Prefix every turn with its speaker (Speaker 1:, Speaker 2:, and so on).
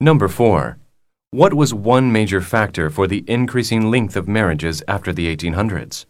Speaker 1: Number 4. What was one major factor for the increasing length of marriages after the 1800s?